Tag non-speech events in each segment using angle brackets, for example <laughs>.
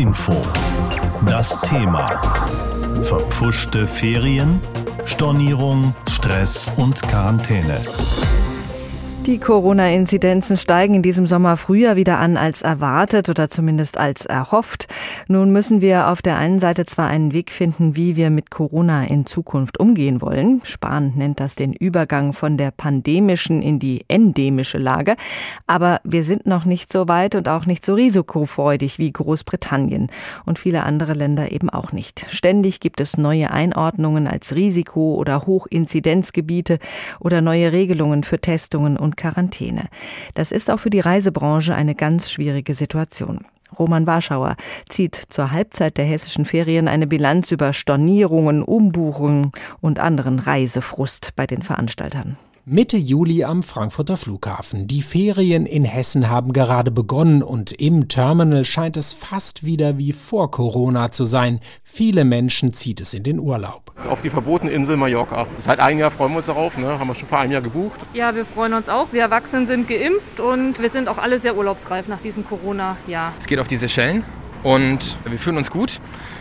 Info. Das Thema. Verpfuschte Ferien, Stornierung, Stress und Quarantäne. Die Corona-Inzidenzen steigen in diesem Sommer früher wieder an als erwartet oder zumindest als erhofft. Nun müssen wir auf der einen Seite zwar einen Weg finden, wie wir mit Corona in Zukunft umgehen wollen. Spahn nennt das den Übergang von der pandemischen in die endemische Lage. Aber wir sind noch nicht so weit und auch nicht so risikofreudig wie Großbritannien und viele andere Länder eben auch nicht. Ständig gibt es neue Einordnungen als Risiko- oder Hochinzidenzgebiete oder neue Regelungen für Testungen und und Quarantäne. Das ist auch für die Reisebranche eine ganz schwierige Situation. Roman Warschauer zieht zur Halbzeit der hessischen Ferien eine Bilanz über Stornierungen, Umbuchungen und anderen Reisefrust bei den Veranstaltern. Mitte Juli am Frankfurter Flughafen. Die Ferien in Hessen haben gerade begonnen und im Terminal scheint es fast wieder wie vor Corona zu sein. Viele Menschen zieht es in den Urlaub. Auf die verbotene Insel Mallorca. Seit einem Jahr freuen wir uns darauf, ne? haben wir schon vor einem Jahr gebucht. Ja, wir freuen uns auch. Wir Erwachsenen sind geimpft und wir sind auch alle sehr urlaubsreif nach diesem Corona-Jahr. Es geht auf die Seychellen und wir fühlen uns gut.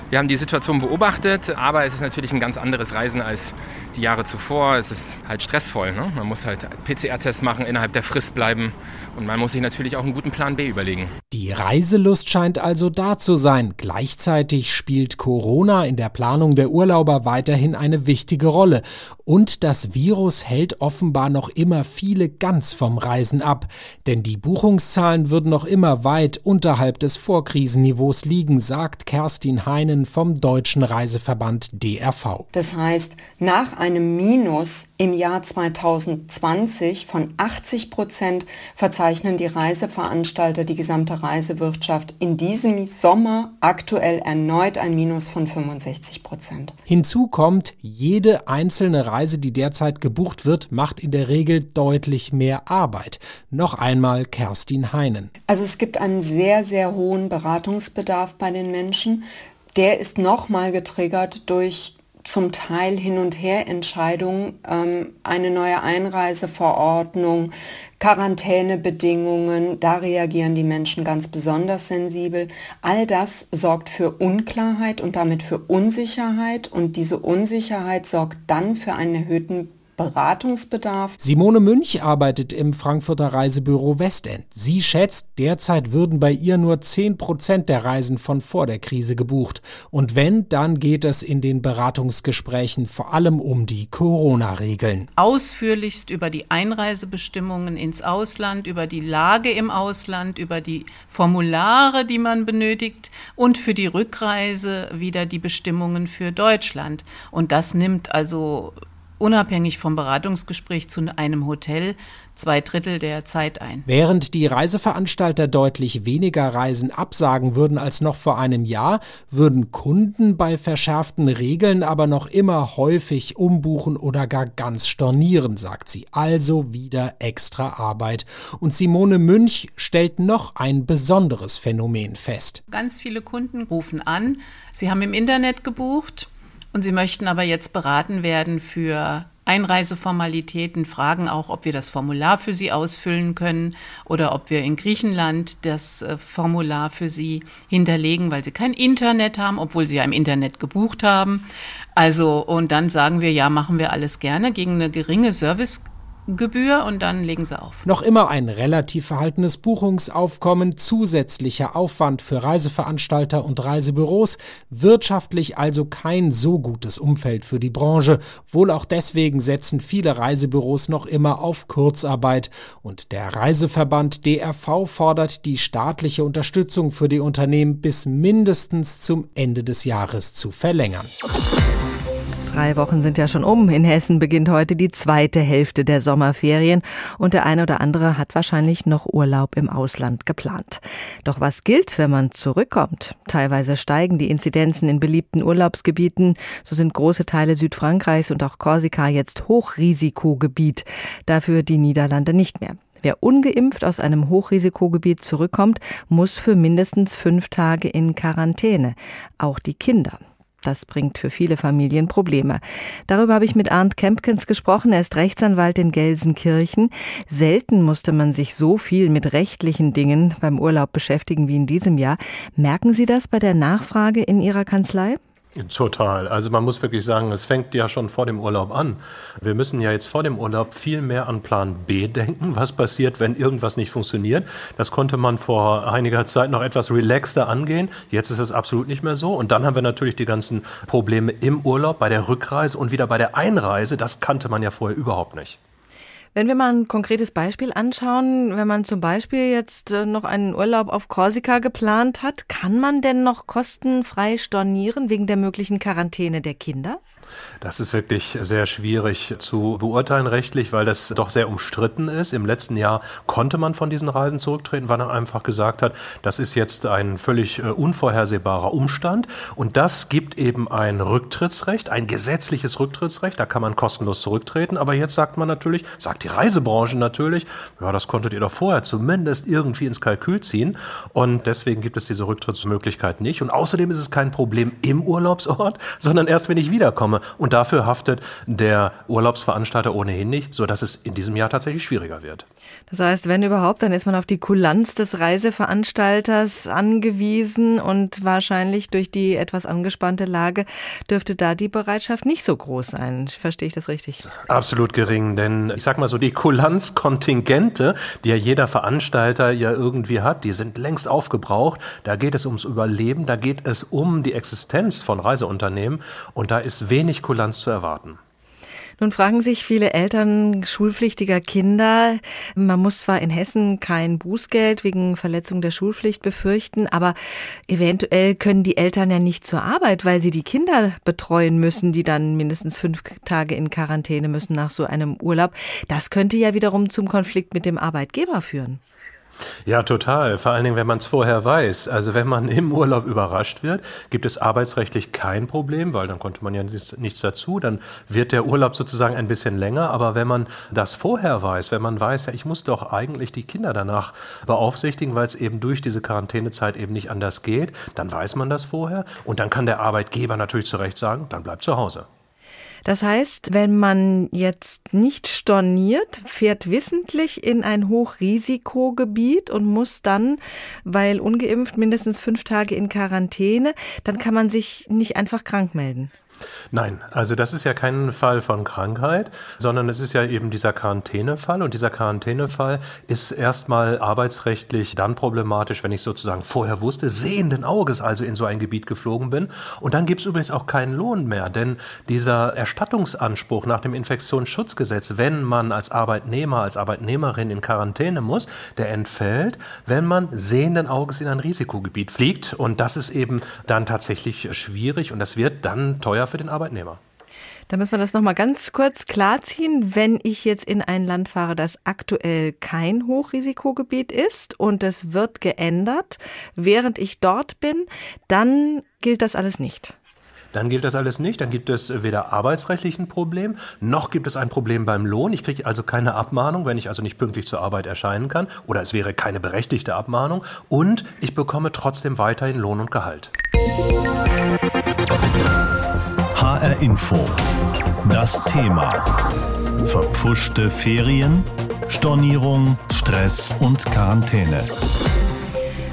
Wir haben die Situation beobachtet, aber es ist natürlich ein ganz anderes Reisen als die Jahre zuvor. Es ist halt stressvoll. Ne? Man muss halt PCR-Tests machen, innerhalb der Frist bleiben und man muss sich natürlich auch einen guten Plan B überlegen. Die Reiselust scheint also da zu sein. Gleichzeitig spielt Corona in der Planung der Urlauber weiterhin eine wichtige Rolle. Und das Virus hält offenbar noch immer viele ganz vom Reisen ab. Denn die Buchungszahlen würden noch immer weit unterhalb des Vorkrisenniveaus liegen, sagt Kerstin Heinen Zahlen vom Deutschen Reiseverband DRV. Das heißt, nach einem Minus im Jahr 2020 von 80 Prozent verzeichnen die Reiseveranstalter, die gesamte Reisewirtschaft in diesem Sommer aktuell erneut ein Minus von 65 Prozent. Hinzu kommt, jede einzelne Reise, die derzeit gebucht wird, macht in der Regel deutlich mehr Arbeit. Noch einmal Kerstin Heinen. Also es gibt einen sehr, sehr hohen Beratungsbedarf bei den Menschen der ist nochmal getriggert durch zum Teil Hin- und Her-Entscheidungen, ähm, eine neue Einreiseverordnung, Quarantänebedingungen, da reagieren die Menschen ganz besonders sensibel. All das sorgt für Unklarheit und damit für Unsicherheit und diese Unsicherheit sorgt dann für einen erhöhten Beratungsbedarf. Simone Münch arbeitet im Frankfurter Reisebüro Westend. Sie schätzt, derzeit würden bei ihr nur 10 Prozent der Reisen von vor der Krise gebucht. Und wenn, dann geht es in den Beratungsgesprächen vor allem um die Corona-Regeln. Ausführlichst über die Einreisebestimmungen ins Ausland, über die Lage im Ausland, über die Formulare, die man benötigt und für die Rückreise wieder die Bestimmungen für Deutschland. Und das nimmt also unabhängig vom Beratungsgespräch zu einem Hotel zwei Drittel der Zeit ein. Während die Reiseveranstalter deutlich weniger Reisen absagen würden als noch vor einem Jahr, würden Kunden bei verschärften Regeln aber noch immer häufig umbuchen oder gar ganz stornieren, sagt sie. Also wieder extra Arbeit. Und Simone Münch stellt noch ein besonderes Phänomen fest. Ganz viele Kunden rufen an, sie haben im Internet gebucht und Sie möchten aber jetzt beraten werden für Einreiseformalitäten, fragen auch, ob wir das Formular für Sie ausfüllen können oder ob wir in Griechenland das äh, Formular für Sie hinterlegen, weil Sie kein Internet haben, obwohl Sie ja im Internet gebucht haben. Also, und dann sagen wir, ja, machen wir alles gerne gegen eine geringe Service Gebühr und dann legen sie auf. Noch immer ein relativ verhaltenes Buchungsaufkommen, zusätzlicher Aufwand für Reiseveranstalter und Reisebüros, wirtschaftlich also kein so gutes Umfeld für die Branche. Wohl auch deswegen setzen viele Reisebüros noch immer auf Kurzarbeit und der Reiseverband DRV fordert die staatliche Unterstützung für die Unternehmen bis mindestens zum Ende des Jahres zu verlängern. Drei Wochen sind ja schon um. In Hessen beginnt heute die zweite Hälfte der Sommerferien und der eine oder andere hat wahrscheinlich noch Urlaub im Ausland geplant. Doch was gilt, wenn man zurückkommt? Teilweise steigen die Inzidenzen in beliebten Urlaubsgebieten. So sind große Teile Südfrankreichs und auch Korsika jetzt Hochrisikogebiet. Dafür die Niederlande nicht mehr. Wer ungeimpft aus einem Hochrisikogebiet zurückkommt, muss für mindestens fünf Tage in Quarantäne. Auch die Kinder. Das bringt für viele Familien Probleme. Darüber habe ich mit Arndt Kempkens gesprochen. Er ist Rechtsanwalt in Gelsenkirchen. Selten musste man sich so viel mit rechtlichen Dingen beim Urlaub beschäftigen wie in diesem Jahr. Merken Sie das bei der Nachfrage in Ihrer Kanzlei? Total. Also man muss wirklich sagen, es fängt ja schon vor dem Urlaub an. Wir müssen ja jetzt vor dem Urlaub viel mehr an Plan B denken. Was passiert, wenn irgendwas nicht funktioniert? Das konnte man vor einiger Zeit noch etwas relaxter angehen. Jetzt ist es absolut nicht mehr so. Und dann haben wir natürlich die ganzen Probleme im Urlaub, bei der Rückreise und wieder bei der Einreise. Das kannte man ja vorher überhaupt nicht. Wenn wir mal ein konkretes Beispiel anschauen, wenn man zum Beispiel jetzt äh, noch einen Urlaub auf Korsika geplant hat, kann man denn noch kostenfrei stornieren wegen der möglichen Quarantäne der Kinder? Das ist wirklich sehr schwierig zu beurteilen rechtlich, weil das doch sehr umstritten ist. Im letzten Jahr konnte man von diesen Reisen zurücktreten, weil man einfach gesagt hat, das ist jetzt ein völlig äh, unvorhersehbarer Umstand. Und das gibt eben ein Rücktrittsrecht, ein gesetzliches Rücktrittsrecht. Da kann man kostenlos zurücktreten. Aber jetzt sagt man natürlich, sagt die Reisebranche natürlich, ja, das konntet ihr doch vorher zumindest irgendwie ins Kalkül ziehen. Und deswegen gibt es diese Rücktrittsmöglichkeit nicht. Und außerdem ist es kein Problem im Urlaubsort, <laughs> sondern erst, wenn ich wiederkomme. Und dafür haftet der Urlaubsveranstalter ohnehin nicht, sodass es in diesem Jahr tatsächlich schwieriger wird. Das heißt, wenn überhaupt, dann ist man auf die Kulanz des Reiseveranstalters angewiesen und wahrscheinlich durch die etwas angespannte Lage dürfte da die Bereitschaft nicht so groß sein. Verstehe ich das richtig? Absolut gering, denn ich sag mal so, die Kulanzkontingente, die ja jeder Veranstalter ja irgendwie hat, die sind längst aufgebraucht. Da geht es ums Überleben, da geht es um die Existenz von Reiseunternehmen und da ist wenig Kulanz zu erwarten. Nun fragen sich viele Eltern schulpflichtiger Kinder, man muss zwar in Hessen kein Bußgeld wegen Verletzung der Schulpflicht befürchten, aber eventuell können die Eltern ja nicht zur Arbeit, weil sie die Kinder betreuen müssen, die dann mindestens fünf Tage in Quarantäne müssen nach so einem Urlaub. Das könnte ja wiederum zum Konflikt mit dem Arbeitgeber führen. Ja, total. Vor allen Dingen, wenn man es vorher weiß. Also wenn man <laughs> im Urlaub überrascht wird, gibt es arbeitsrechtlich kein Problem, weil dann konnte man ja nichts, nichts, dazu. Dann wird der Urlaub sozusagen ein bisschen länger. Aber wenn man das vorher weiß, wenn man weiß, ja, ich muss doch eigentlich die Kinder danach beaufsichtigen, weil es eben durch diese Quarantänezeit eben nicht anders geht, dann weiß man das vorher. Und dann kann der Arbeitgeber natürlich zu Recht sagen, dann bleib zu Hause. Das heißt, wenn man jetzt nicht storniert, fährt wissentlich in ein Hochrisikogebiet und muss dann, weil ungeimpft, mindestens fünf Tage in Quarantäne, dann kann man sich nicht einfach krank melden. Nein, also das ist ja kein Fall von Krankheit, sondern es ist ja eben dieser Quarantänefall und dieser Quarantänefall ist erstmal arbeitsrechtlich dann problematisch, wenn ich sozusagen vorher wusste, sehenden Auges also in so ein Gebiet geflogen bin. Und dann gibt es übrigens auch keinen Lohn mehr, denn dieser Erstattungsanspruch nach dem Infektionsschutzgesetz, wenn man als Arbeitnehmer, als Arbeitnehmerin in Quarantäne muss, der entfällt, wenn man sehenden Auges in ein Risikogebiet fliegt. Und das ist eben dann tatsächlich schwierig und das wird dann teuer für den Arbeitnehmer. Da müssen wir das nochmal ganz kurz klarziehen. Wenn ich jetzt in ein Land fahre, das aktuell kein Hochrisikogebiet ist und es wird geändert, während ich dort bin, dann gilt das alles nicht. Dann gilt das alles nicht. Dann gibt es weder arbeitsrechtlich ein Problem, noch gibt es ein Problem beim Lohn. Ich kriege also keine Abmahnung, wenn ich also nicht pünktlich zur Arbeit erscheinen kann. Oder es wäre keine berechtigte Abmahnung. Und ich bekomme trotzdem weiterhin Lohn und Gehalt. HR Info. Das Thema. Verpfuschte Ferien, Stornierung, Stress und Quarantäne.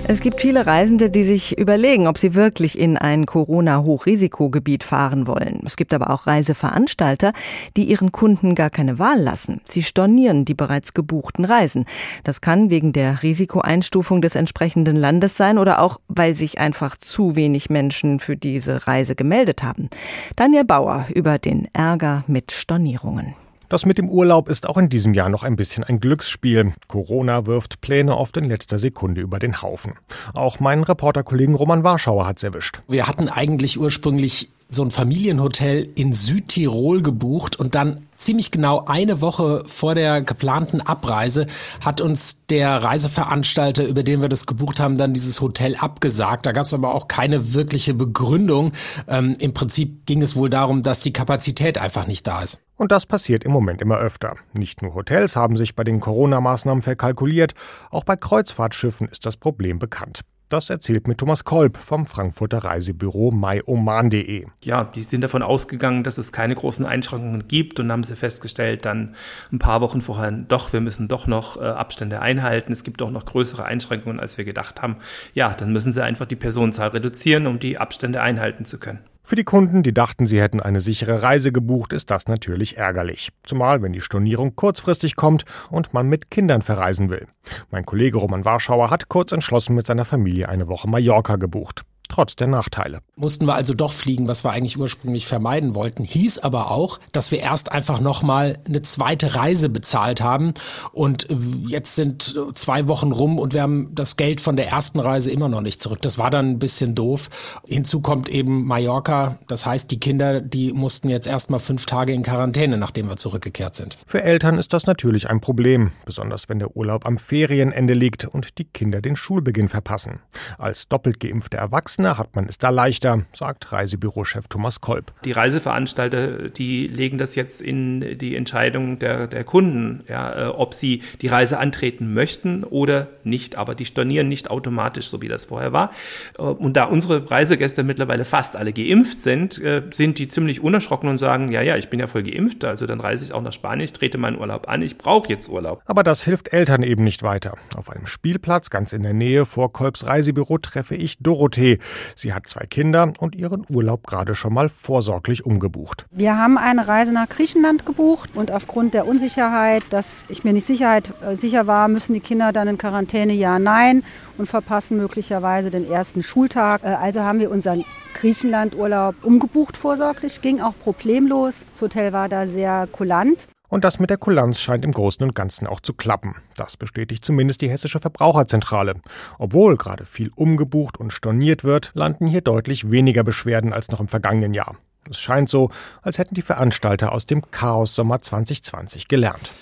Es gibt viele Reisende, die sich überlegen, ob sie wirklich in ein Corona-Hochrisikogebiet fahren wollen. Es gibt aber auch Reiseveranstalter, die ihren Kunden gar keine Wahl lassen. Sie stornieren die bereits gebuchten Reisen. Das kann wegen der Risikoeinstufung des entsprechenden Landes sein oder auch, weil sich einfach zu wenig Menschen für diese Reise gemeldet haben. Daniel Bauer über den Ärger mit Stornierungen. Das mit dem Urlaub ist auch in diesem Jahr noch ein bisschen ein Glücksspiel. Corona wirft Pläne oft in letzter Sekunde über den Haufen. Auch meinen Reporterkollegen Roman Warschauer hat's erwischt. Wir hatten eigentlich ursprünglich so ein Familienhotel in Südtirol gebucht und dann ziemlich genau eine Woche vor der geplanten Abreise hat uns der Reiseveranstalter, über den wir das gebucht haben, dann dieses Hotel abgesagt. Da gab es aber auch keine wirkliche Begründung. Ähm, Im Prinzip ging es wohl darum, dass die Kapazität einfach nicht da ist. Und das passiert im Moment immer öfter. Nicht nur Hotels haben sich bei den Corona-Maßnahmen verkalkuliert, auch bei Kreuzfahrtschiffen ist das Problem bekannt. Das erzählt mir Thomas Kolb vom Frankfurter Reisebüro myoman.de. Ja, die sind davon ausgegangen, dass es keine großen Einschränkungen gibt und haben sie festgestellt dann ein paar Wochen vorher, doch, wir müssen doch noch äh, Abstände einhalten. Es gibt doch noch größere Einschränkungen, als wir gedacht haben. Ja, dann müssen sie einfach die Personenzahl reduzieren, um die Abstände einhalten zu können. Für die Kunden, die dachten, sie hätten eine sichere Reise gebucht, ist das natürlich ärgerlich. Zumal, wenn die Stornierung kurzfristig kommt und man mit Kindern verreisen will. Mein Kollege Roman Warschauer hat kurz entschlossen mit seiner Familie eine Woche Mallorca gebucht trotz der Nachteile. Mussten wir also doch fliegen, was wir eigentlich ursprünglich vermeiden wollten. Hieß aber auch, dass wir erst einfach nochmal eine zweite Reise bezahlt haben. Und äh, jetzt sind zwei Wochen rum und wir haben das Geld von der ersten Reise immer noch nicht zurück. Das war dann ein bisschen doof. Hinzu kommt eben Mallorca. Das heißt, die Kinder, die mussten jetzt erstmal fünf Tage in Quarantäne, nachdem wir zurückgekehrt sind. Für Eltern ist das natürlich ein Problem, besonders wenn der Urlaub am Ferienende liegt und die Kinder den Schulbeginn verpassen. Als doppelt geimpfte Erwachsene Erwachsene hat man es da leichter, sagt Reisebürochef Thomas Kolb. Die Reiseveranstalter, die legen das jetzt in die Entscheidung der, der Kunden, ja, äh, ob sie die Reise antreten möchten oder nicht. Aber die stornieren nicht automatisch, so wie das vorher war. Äh, und da unsere Reisegäste mittlerweile fast alle geimpft sind, äh, sind die ziemlich unerschrocken und sagen, ja, ja, ich bin ja voll geimpft, also dann reise ich auch nach Spanien, ich trete meinen Urlaub an, ich brauche jetzt Urlaub. Aber das hilft Eltern eben nicht weiter. Auf einem Spielplatz ganz in der Nähe vor Kolbs Reisebüro treffe ich Dorothee. Sie hat zwei Kinder und ihren Urlaub gerade schon mal vorsorglich umgebucht. Wir haben eine Reise nach Griechenland gebucht und aufgrund der Unsicherheit, dass ich mir nicht Sicherheit, äh, sicher war, müssen die Kinder dann in Quarantäne, ja, nein und verpassen möglicherweise den ersten Schultag. Äh, also haben wir unseren Griechenland-Urlaub umgebucht vorsorglich, ging auch problemlos. Das Hotel war da sehr kulant. Und das mit der Kulanz scheint im Großen und Ganzen auch zu klappen. Das bestätigt zumindest die Hessische Verbraucherzentrale. Obwohl gerade viel umgebucht und storniert wird, landen hier deutlich weniger Beschwerden als noch im vergangenen Jahr. Es scheint so, als hätten die Veranstalter aus dem Chaos Sommer 2020 gelernt.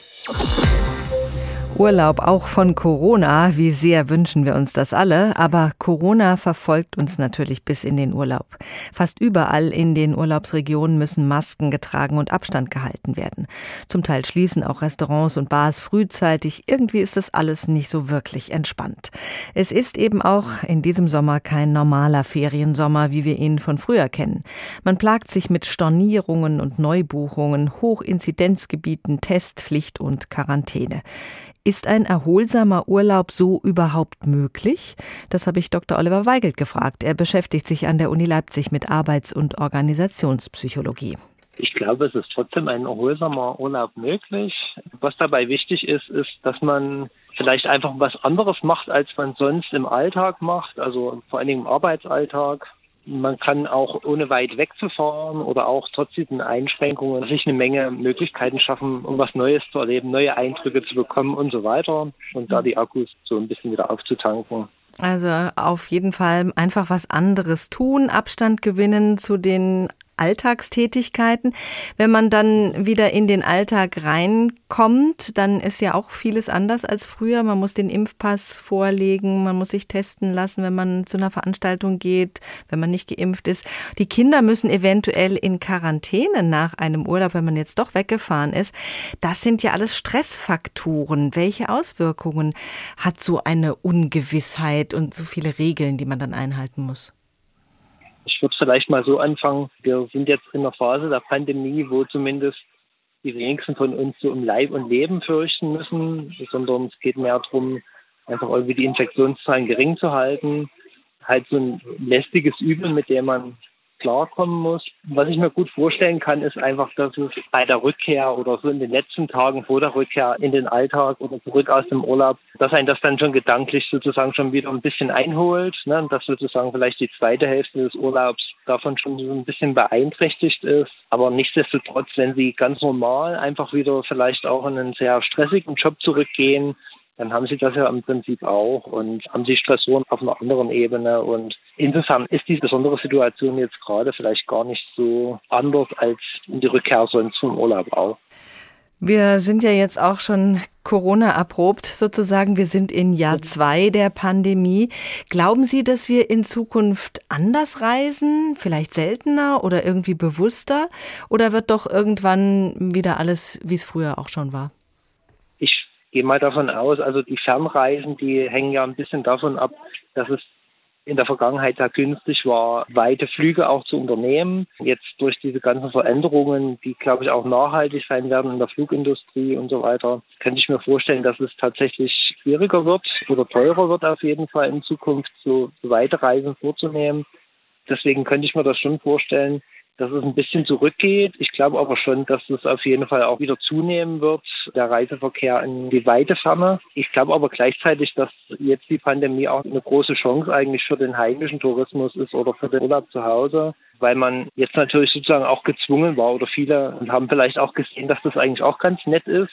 Urlaub auch von Corona. Wie sehr wünschen wir uns das alle. Aber Corona verfolgt uns natürlich bis in den Urlaub. Fast überall in den Urlaubsregionen müssen Masken getragen und Abstand gehalten werden. Zum Teil schließen auch Restaurants und Bars frühzeitig. Irgendwie ist das alles nicht so wirklich entspannt. Es ist eben auch in diesem Sommer kein normaler Feriensommer, wie wir ihn von früher kennen. Man plagt sich mit Stornierungen und Neubuchungen, Hochinzidenzgebieten, Testpflicht und Quarantäne. Ist ein erholsamer Urlaub so überhaupt möglich? Das habe ich Dr. Oliver Weigelt gefragt. Er beschäftigt sich an der Uni Leipzig mit Arbeits- und Organisationspsychologie. Ich glaube, es ist trotzdem ein erholsamer Urlaub möglich. Was dabei wichtig ist, ist, dass man vielleicht einfach was anderes macht, als man sonst im Alltag macht, also vor allen Dingen im Arbeitsalltag. Man kann auch ohne weit wegzufahren oder auch trotz diesen Einschränkungen sich eine Menge Möglichkeiten schaffen, um was Neues zu erleben, neue Eindrücke zu bekommen und so weiter und da die Akkus so ein bisschen wieder aufzutanken. Also auf jeden Fall einfach was anderes tun, Abstand gewinnen zu den Alltagstätigkeiten. Wenn man dann wieder in den Alltag reinkommt, dann ist ja auch vieles anders als früher. Man muss den Impfpass vorlegen, man muss sich testen lassen, wenn man zu einer Veranstaltung geht, wenn man nicht geimpft ist. Die Kinder müssen eventuell in Quarantäne nach einem Urlaub, wenn man jetzt doch weggefahren ist. Das sind ja alles Stressfaktoren. Welche Auswirkungen hat so eine Ungewissheit und so viele Regeln, die man dann einhalten muss? Ich würde vielleicht mal so anfangen. Wir sind jetzt in einer Phase der Pandemie, wo zumindest die wenigsten von uns so um Leib und Leben fürchten müssen, sondern es geht mehr darum, einfach irgendwie die Infektionszahlen gering zu halten. Halt so ein lästiges Übel, mit dem man klarkommen muss. Was ich mir gut vorstellen kann, ist einfach, dass es bei der Rückkehr oder so in den letzten Tagen vor der Rückkehr in den Alltag oder zurück aus dem Urlaub, dass ein das dann schon gedanklich sozusagen schon wieder ein bisschen einholt, ne? dass sozusagen vielleicht die zweite Hälfte des Urlaubs davon schon so ein bisschen beeinträchtigt ist. Aber nichtsdestotrotz, wenn sie ganz normal einfach wieder vielleicht auch in einen sehr stressigen Job zurückgehen, dann haben sie das ja im Prinzip auch und haben sie Stressoren auf einer anderen Ebene. Und insofern ist die besondere Situation jetzt gerade vielleicht gar nicht so anders als die Rückkehr sonst vom Urlaub auch. Wir sind ja jetzt auch schon Corona erprobt sozusagen. Wir sind in Jahr zwei der Pandemie. Glauben Sie, dass wir in Zukunft anders reisen, vielleicht seltener oder irgendwie bewusster? Oder wird doch irgendwann wieder alles, wie es früher auch schon war? gehe mal davon aus, also die Fernreisen, die hängen ja ein bisschen davon ab, dass es in der Vergangenheit sehr günstig war, weite Flüge auch zu unternehmen. Jetzt durch diese ganzen Veränderungen, die, glaube ich, auch nachhaltig sein werden in der Flugindustrie und so weiter, könnte ich mir vorstellen, dass es tatsächlich schwieriger wird oder teurer wird auf jeden Fall in Zukunft, so weite Reisen vorzunehmen. Deswegen könnte ich mir das schon vorstellen, dass es ein bisschen zurückgeht. Ich glaube aber schon, dass es auf jeden Fall auch wieder zunehmen wird, der Reiseverkehr in die weite Ferne. Ich glaube aber gleichzeitig, dass jetzt die Pandemie auch eine große Chance eigentlich für den heimischen Tourismus ist oder für den Urlaub zu Hause, weil man jetzt natürlich sozusagen auch gezwungen war oder viele haben vielleicht auch gesehen, dass das eigentlich auch ganz nett ist,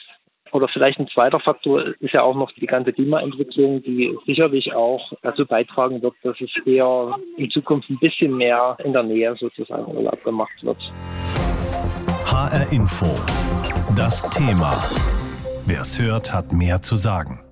oder vielleicht ein zweiter Faktor ist ja auch noch die ganze Klimaentwicklung, die sicherlich auch dazu beitragen wird, dass es eher in Zukunft ein bisschen mehr in der Nähe sozusagen Urlaub gemacht wird. HR Info. Das Thema. Wer es hört, hat mehr zu sagen.